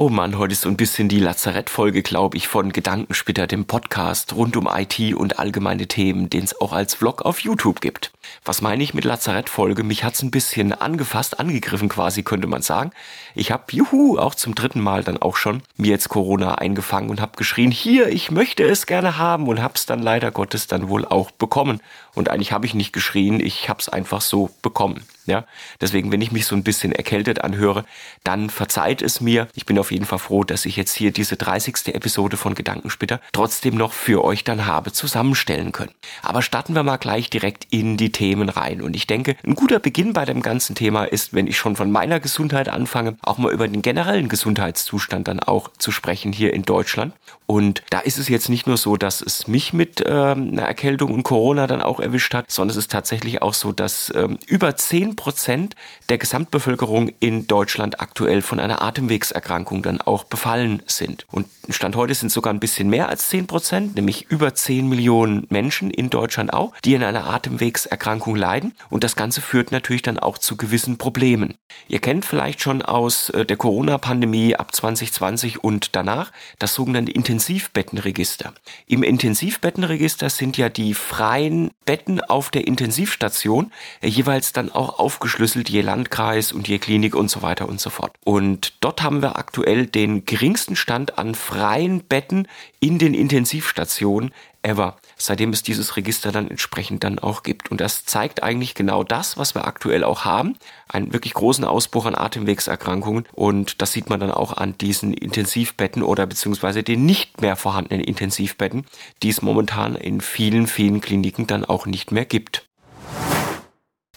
Oh Mann, heute ist so ein bisschen die Lazarettfolge, glaube ich, von Gedankensplitter, dem Podcast rund um IT und allgemeine Themen, den es auch als Vlog auf YouTube gibt. Was meine ich mit Lazarettfolge? Mich hat's ein bisschen angefasst, angegriffen quasi, könnte man sagen. Ich habe, juhu, auch zum dritten Mal dann auch schon mir jetzt Corona eingefangen und habe geschrien, hier, ich möchte es gerne haben und hab's dann leider Gottes dann wohl auch bekommen. Und eigentlich habe ich nicht geschrien, ich hab's einfach so bekommen. Ja, deswegen, wenn ich mich so ein bisschen erkältet anhöre, dann verzeiht es mir. Ich bin auf jeden Fall froh, dass ich jetzt hier diese 30. Episode von Gedankensplitter trotzdem noch für euch dann habe zusammenstellen können. Aber starten wir mal gleich direkt in die Themen rein. Und ich denke, ein guter Beginn bei dem ganzen Thema ist, wenn ich schon von meiner Gesundheit anfange, auch mal über den generellen Gesundheitszustand dann auch zu sprechen hier in Deutschland. Und da ist es jetzt nicht nur so, dass es mich mit ähm, einer Erkältung und Corona dann auch erwischt hat, sondern es ist tatsächlich auch so, dass ähm, über 10 Prozent der Gesamtbevölkerung in Deutschland aktuell von einer Atemwegserkrankung dann auch befallen sind. Und Stand heute sind sogar ein bisschen mehr als 10 Prozent, nämlich über 10 Millionen Menschen in Deutschland auch, die an einer Atemwegserkrankung leiden. Und das Ganze führt natürlich dann auch zu gewissen Problemen. Ihr kennt vielleicht schon aus äh, der Corona-Pandemie ab 2020 und danach das sogenannte Intensivbettenregister. Im Intensivbettenregister sind ja die freien Betten auf der Intensivstation äh, jeweils dann auch aufgeschlüsselt, je Landkreis und je Klinik und so weiter und so fort. Und dort haben wir aktuell den geringsten Stand an freien Betten in den Intensivstationen ever, seitdem es dieses Register dann entsprechend dann auch gibt. Und das zeigt eigentlich genau das, was wir aktuell auch haben, einen wirklich großen Ausbruch an Atemwegserkrankungen. Und das sieht man dann auch an diesen Intensivbetten oder beziehungsweise den nicht mehr vorhandenen Intensivbetten, die es momentan in vielen, vielen Kliniken dann auch nicht mehr gibt.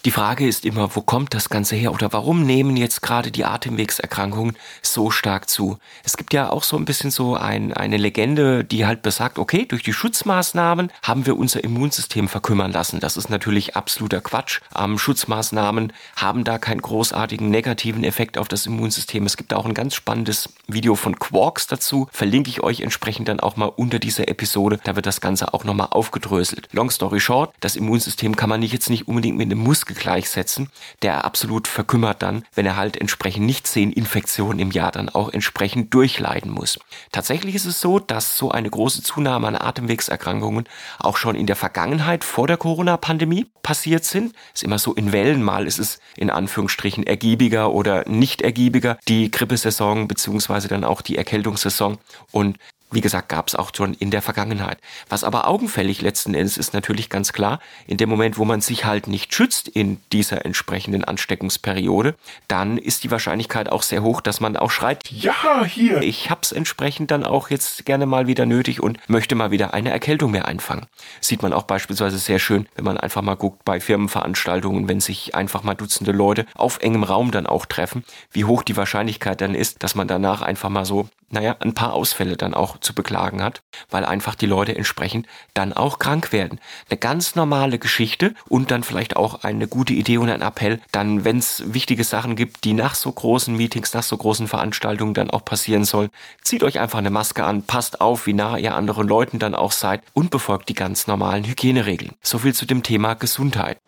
Die Frage ist immer, wo kommt das Ganze her oder warum nehmen jetzt gerade die Atemwegserkrankungen so stark zu? Es gibt ja auch so ein bisschen so ein, eine Legende, die halt besagt, okay, durch die Schutzmaßnahmen haben wir unser Immunsystem verkümmern lassen. Das ist natürlich absoluter Quatsch. Ähm, Schutzmaßnahmen haben da keinen großartigen negativen Effekt auf das Immunsystem. Es gibt auch ein ganz spannendes Video von Quarks dazu. Verlinke ich euch entsprechend dann auch mal unter dieser Episode. Da wird das Ganze auch nochmal aufgedröselt. Long story short, das Immunsystem kann man nicht jetzt nicht unbedingt mit einem Muskel gleichsetzen, der absolut verkümmert dann, wenn er halt entsprechend nicht zehn Infektionen im Jahr dann auch entsprechend durchleiden muss. Tatsächlich ist es so, dass so eine große Zunahme an Atemwegserkrankungen auch schon in der Vergangenheit vor der Corona-Pandemie passiert sind. Ist immer so in Wellen, mal ist es in Anführungsstrichen ergiebiger oder nicht ergiebiger, die Grippesaison beziehungsweise dann auch die Erkältungssaison. Und wie gesagt, gab es auch schon in der Vergangenheit. Was aber augenfällig letzten Endes ist natürlich ganz klar, in dem Moment, wo man sich halt nicht schützt in dieser entsprechenden Ansteckungsperiode, dann ist die Wahrscheinlichkeit auch sehr hoch, dass man auch schreit, ja, hier, ich hab's entsprechend dann auch jetzt gerne mal wieder nötig und möchte mal wieder eine Erkältung mehr einfangen. Sieht man auch beispielsweise sehr schön, wenn man einfach mal guckt bei Firmenveranstaltungen, wenn sich einfach mal Dutzende Leute auf engem Raum dann auch treffen, wie hoch die Wahrscheinlichkeit dann ist, dass man danach einfach mal so naja, ein paar Ausfälle dann auch zu beklagen hat, weil einfach die Leute entsprechend dann auch krank werden. Eine ganz normale Geschichte und dann vielleicht auch eine gute Idee und ein Appell, dann, wenn es wichtige Sachen gibt, die nach so großen Meetings, nach so großen Veranstaltungen dann auch passieren sollen, zieht euch einfach eine Maske an, passt auf, wie nah ihr anderen Leuten dann auch seid und befolgt die ganz normalen Hygieneregeln. So viel zu dem Thema Gesundheit.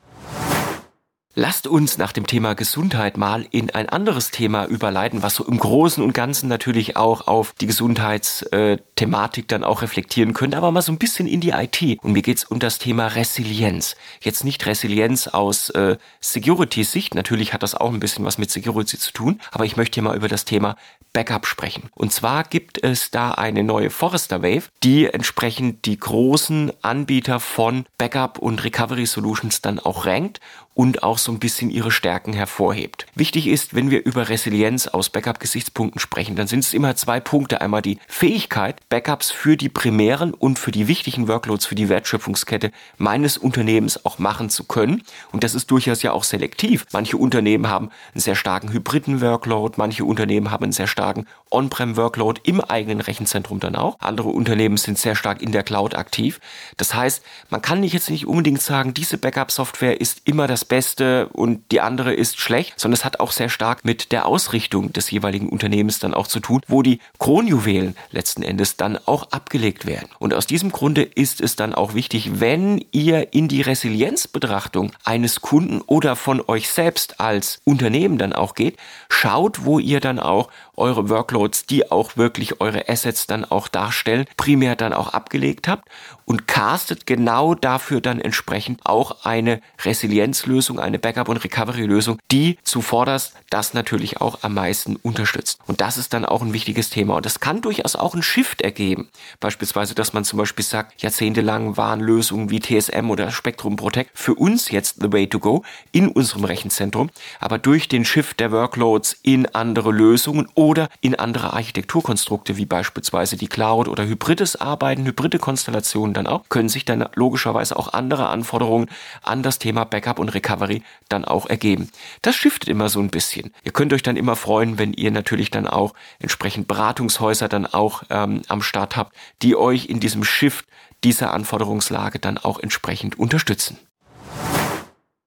Lasst uns nach dem Thema Gesundheit mal in ein anderes Thema überleiten, was so im Großen und Ganzen natürlich auch auf die Gesundheitsthematik dann auch reflektieren könnte, aber mal so ein bisschen in die IT. Und mir geht's um das Thema Resilienz. Jetzt nicht Resilienz aus äh, Security-Sicht, natürlich hat das auch ein bisschen was mit Security zu tun, aber ich möchte hier mal über das Thema Backup sprechen. Und zwar gibt es da eine neue Forrester Wave, die entsprechend die großen Anbieter von Backup und Recovery Solutions dann auch rankt und auch so ein bisschen ihre Stärken hervorhebt. Wichtig ist, wenn wir über Resilienz aus Backup-Gesichtspunkten sprechen, dann sind es immer zwei Punkte. Einmal die Fähigkeit, Backups für die primären und für die wichtigen Workloads, für die Wertschöpfungskette meines Unternehmens auch machen zu können. Und das ist durchaus ja auch selektiv. Manche Unternehmen haben einen sehr starken hybriden Workload, manche Unternehmen haben einen sehr starken On-Prem-Workload im eigenen Rechenzentrum dann auch. Andere Unternehmen sind sehr stark in der Cloud aktiv. Das heißt, man kann nicht jetzt nicht unbedingt sagen, diese Backup-Software ist immer das Beste und die andere ist schlecht, sondern es hat auch sehr stark mit der Ausrichtung des jeweiligen Unternehmens dann auch zu tun, wo die Kronjuwelen letzten Endes dann auch abgelegt werden. Und aus diesem Grunde ist es dann auch wichtig, wenn ihr in die Resilienzbetrachtung eines Kunden oder von euch selbst als Unternehmen dann auch geht, schaut, wo ihr dann auch eure Workloads, die auch wirklich eure Assets dann auch darstellen, primär dann auch abgelegt habt und castet genau dafür dann entsprechend auch eine Resilienzlösung, eine Backup- und Recovery-Lösung, die zuvorderst das natürlich auch am meisten unterstützt. Und das ist dann auch ein wichtiges Thema. Und das kann durchaus auch ein Shift ergeben. Beispielsweise, dass man zum Beispiel sagt, jahrzehntelang waren Lösungen wie TSM oder Spectrum Protect für uns jetzt the way to go in unserem Rechenzentrum. Aber durch den Shift der Workloads in andere Lösungen oder in andere Architekturkonstrukte, wie beispielsweise die Cloud oder hybrides Arbeiten, hybride Konstellationen dann auch, können sich dann logischerweise auch andere Anforderungen an das Thema Backup und Recovery dann auch ergeben. Das shiftet immer so ein bisschen. Ihr könnt euch dann immer freuen, wenn ihr natürlich dann auch entsprechend Beratungshäuser dann auch ähm, am Start habt, die euch in diesem Shift dieser Anforderungslage dann auch entsprechend unterstützen.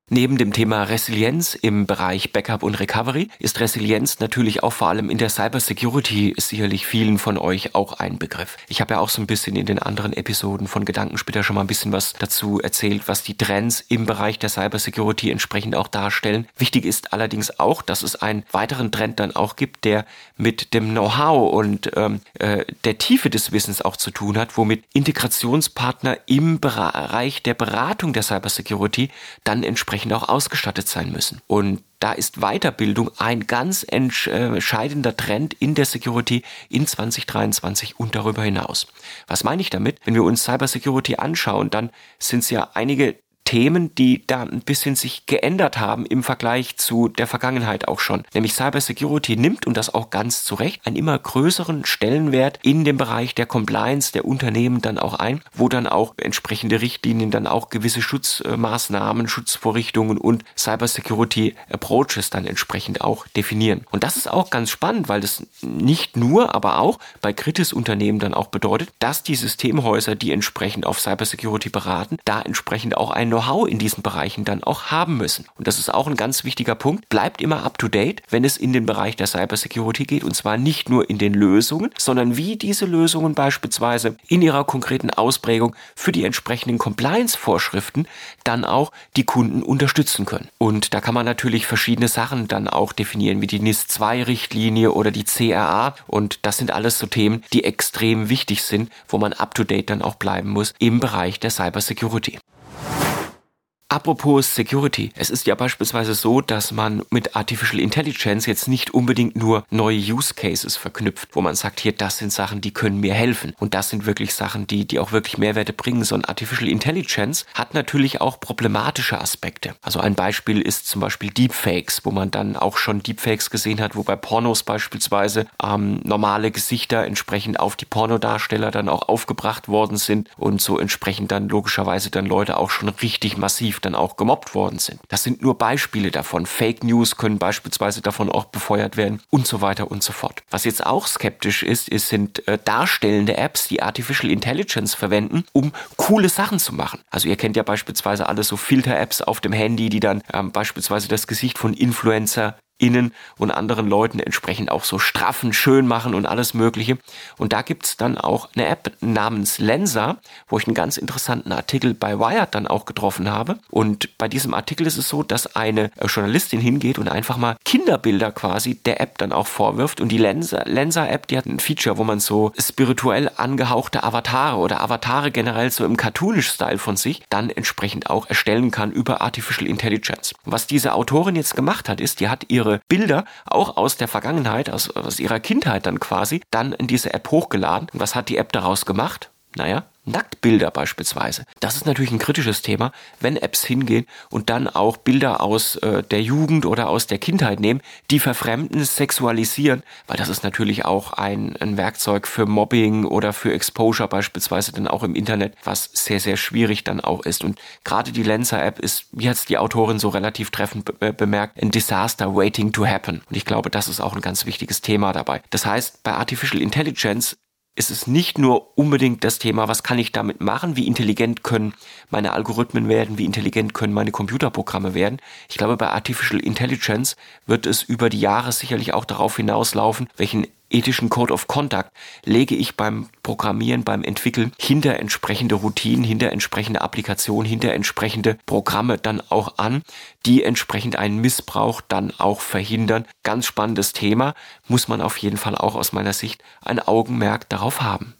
Neben dem Thema Resilienz im Bereich Backup und Recovery ist Resilienz natürlich auch vor allem in der Cybersecurity sicherlich vielen von euch auch ein Begriff. Ich habe ja auch so ein bisschen in den anderen Episoden von Gedankensplitter schon mal ein bisschen was dazu erzählt, was die Trends im Bereich der Cybersecurity entsprechend auch darstellen. Wichtig ist allerdings auch, dass es einen weiteren Trend dann auch gibt, der mit dem Know-how und ähm, äh, der Tiefe des Wissens auch zu tun hat, womit Integrationspartner im Bereich der Beratung der Cybersecurity dann entsprechend entsprechend auch ausgestattet sein müssen. Und da ist Weiterbildung ein ganz entscheidender Trend in der Security in 2023 und darüber hinaus. Was meine ich damit? Wenn wir uns Cybersecurity anschauen, dann sind es ja einige Themen, die da ein bisschen sich geändert haben im Vergleich zu der Vergangenheit auch schon. Nämlich Cybersecurity nimmt, und das auch ganz zu Recht, einen immer größeren Stellenwert in dem Bereich der Compliance der Unternehmen dann auch ein, wo dann auch entsprechende Richtlinien dann auch gewisse Schutzmaßnahmen, Schutzvorrichtungen und Cybersecurity Approaches dann entsprechend auch definieren. Und das ist auch ganz spannend, weil das nicht nur, aber auch bei Kritis-Unternehmen dann auch bedeutet, dass die Systemhäuser, die entsprechend auf Cybersecurity beraten, da entsprechend auch ein Know-how in diesen Bereichen dann auch haben müssen. Und das ist auch ein ganz wichtiger Punkt. Bleibt immer up to date, wenn es in den Bereich der Cybersecurity geht. Und zwar nicht nur in den Lösungen, sondern wie diese Lösungen beispielsweise in ihrer konkreten Ausprägung für die entsprechenden Compliance-Vorschriften dann auch die Kunden unterstützen können. Und da kann man natürlich verschiedene Sachen dann auch definieren, wie die NIS-2-Richtlinie oder die CRA. Und das sind alles so Themen, die extrem wichtig sind, wo man up to date dann auch bleiben muss im Bereich der Cybersecurity. Apropos Security. Es ist ja beispielsweise so, dass man mit Artificial Intelligence jetzt nicht unbedingt nur neue Use Cases verknüpft, wo man sagt, hier, das sind Sachen, die können mir helfen. Und das sind wirklich Sachen, die, die auch wirklich Mehrwerte bringen. sondern Artificial Intelligence hat natürlich auch problematische Aspekte. Also ein Beispiel ist zum Beispiel Deepfakes, wo man dann auch schon Deepfakes gesehen hat, wo bei Pornos beispielsweise ähm, normale Gesichter entsprechend auf die Pornodarsteller dann auch aufgebracht worden sind und so entsprechend dann logischerweise dann Leute auch schon richtig massiv dann auch gemobbt worden sind. Das sind nur Beispiele davon. Fake News können beispielsweise davon auch befeuert werden und so weiter und so fort. Was jetzt auch skeptisch ist, ist sind äh, darstellende Apps, die Artificial Intelligence verwenden, um coole Sachen zu machen. Also ihr kennt ja beispielsweise alle so Filter-Apps auf dem Handy, die dann ähm, beispielsweise das Gesicht von Influencer innen und anderen Leuten entsprechend auch so straffen, schön machen und alles Mögliche. Und da gibt's dann auch eine App namens Lensa, wo ich einen ganz interessanten Artikel bei Wired dann auch getroffen habe. Und bei diesem Artikel ist es so, dass eine äh, Journalistin hingeht und einfach mal Kinderbilder quasi der App dann auch vorwirft. Und die Lensa, Lensa App, die hat ein Feature, wo man so spirituell angehauchte Avatare oder Avatare generell so im Cartoonish-Style von sich dann entsprechend auch erstellen kann über Artificial Intelligence. was diese Autorin jetzt gemacht hat, ist, die hat ihre ihre Bilder auch aus der Vergangenheit, aus, aus ihrer Kindheit dann quasi, dann in diese App hochgeladen. Und was hat die App daraus gemacht? Naja, Nacktbilder beispielsweise. Das ist natürlich ein kritisches Thema, wenn Apps hingehen und dann auch Bilder aus äh, der Jugend oder aus der Kindheit nehmen, die verfremden, sexualisieren, weil das ist natürlich auch ein, ein Werkzeug für Mobbing oder für Exposure beispielsweise dann auch im Internet, was sehr, sehr schwierig dann auch ist. Und gerade die Lenser-App ist, wie hat es die Autorin so relativ treffend be bemerkt, ein Disaster waiting to happen. Und ich glaube, das ist auch ein ganz wichtiges Thema dabei. Das heißt, bei Artificial Intelligence es ist nicht nur unbedingt das Thema, was kann ich damit machen, wie intelligent können meine Algorithmen werden, wie intelligent können meine Computerprogramme werden. Ich glaube, bei Artificial Intelligence wird es über die Jahre sicherlich auch darauf hinauslaufen, welchen ethischen Code of Conduct lege ich beim Programmieren, beim Entwickeln hinter entsprechende Routinen, hinter entsprechende Applikationen, hinter entsprechende Programme dann auch an, die entsprechend einen Missbrauch dann auch verhindern. Ganz spannendes Thema, muss man auf jeden Fall auch aus meiner Sicht ein Augenmerk darauf haben.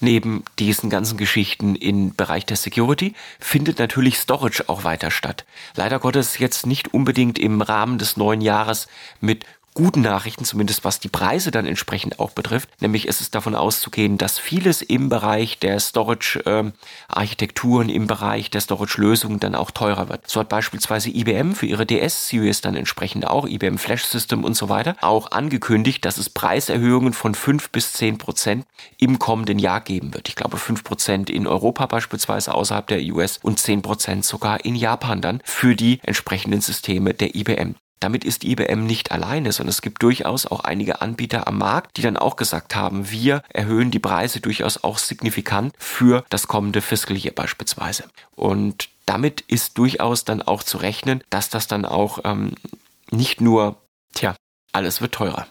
Neben diesen ganzen Geschichten im Bereich der Security findet natürlich Storage auch weiter statt. Leider Gottes jetzt nicht unbedingt im Rahmen des neuen Jahres mit guten Nachrichten, zumindest was die Preise dann entsprechend auch betrifft. Nämlich ist es davon auszugehen, dass vieles im Bereich der Storage-Architekturen, im Bereich der Storage-Lösungen dann auch teurer wird. So hat beispielsweise IBM für ihre DS-Series dann entsprechend auch, IBM Flash System und so weiter, auch angekündigt, dass es Preiserhöhungen von 5 bis 10 Prozent im kommenden Jahr geben wird. Ich glaube 5 Prozent in Europa beispielsweise außerhalb der US und 10 Prozent sogar in Japan dann für die entsprechenden Systeme der IBM. Damit ist IBM nicht alleine, sondern es gibt durchaus auch einige Anbieter am Markt, die dann auch gesagt haben, wir erhöhen die Preise durchaus auch signifikant für das kommende Fiscal Year beispielsweise. Und damit ist durchaus dann auch zu rechnen, dass das dann auch ähm, nicht nur, tja, alles wird teurer.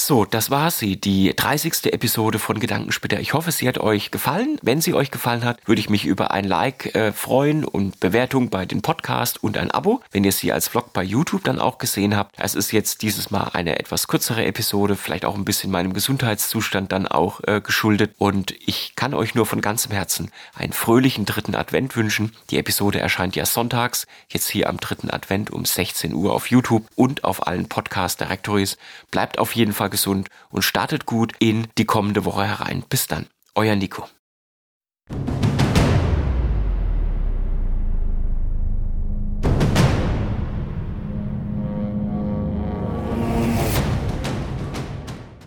So, das war sie, die 30. Episode von Gedankensplitter. Ich hoffe, sie hat euch gefallen. Wenn sie euch gefallen hat, würde ich mich über ein Like äh, freuen und Bewertung bei den Podcast und ein Abo, wenn ihr sie als Vlog bei YouTube dann auch gesehen habt. Es ist jetzt dieses Mal eine etwas kürzere Episode, vielleicht auch ein bisschen meinem Gesundheitszustand dann auch äh, geschuldet. Und ich kann euch nur von ganzem Herzen einen fröhlichen dritten Advent wünschen. Die Episode erscheint ja sonntags, jetzt hier am dritten Advent um 16 Uhr auf YouTube und auf allen Podcast Directories. Bleibt auf jeden Fall Fall gesund und startet gut in die kommende Woche herein. Bis dann, euer Nico.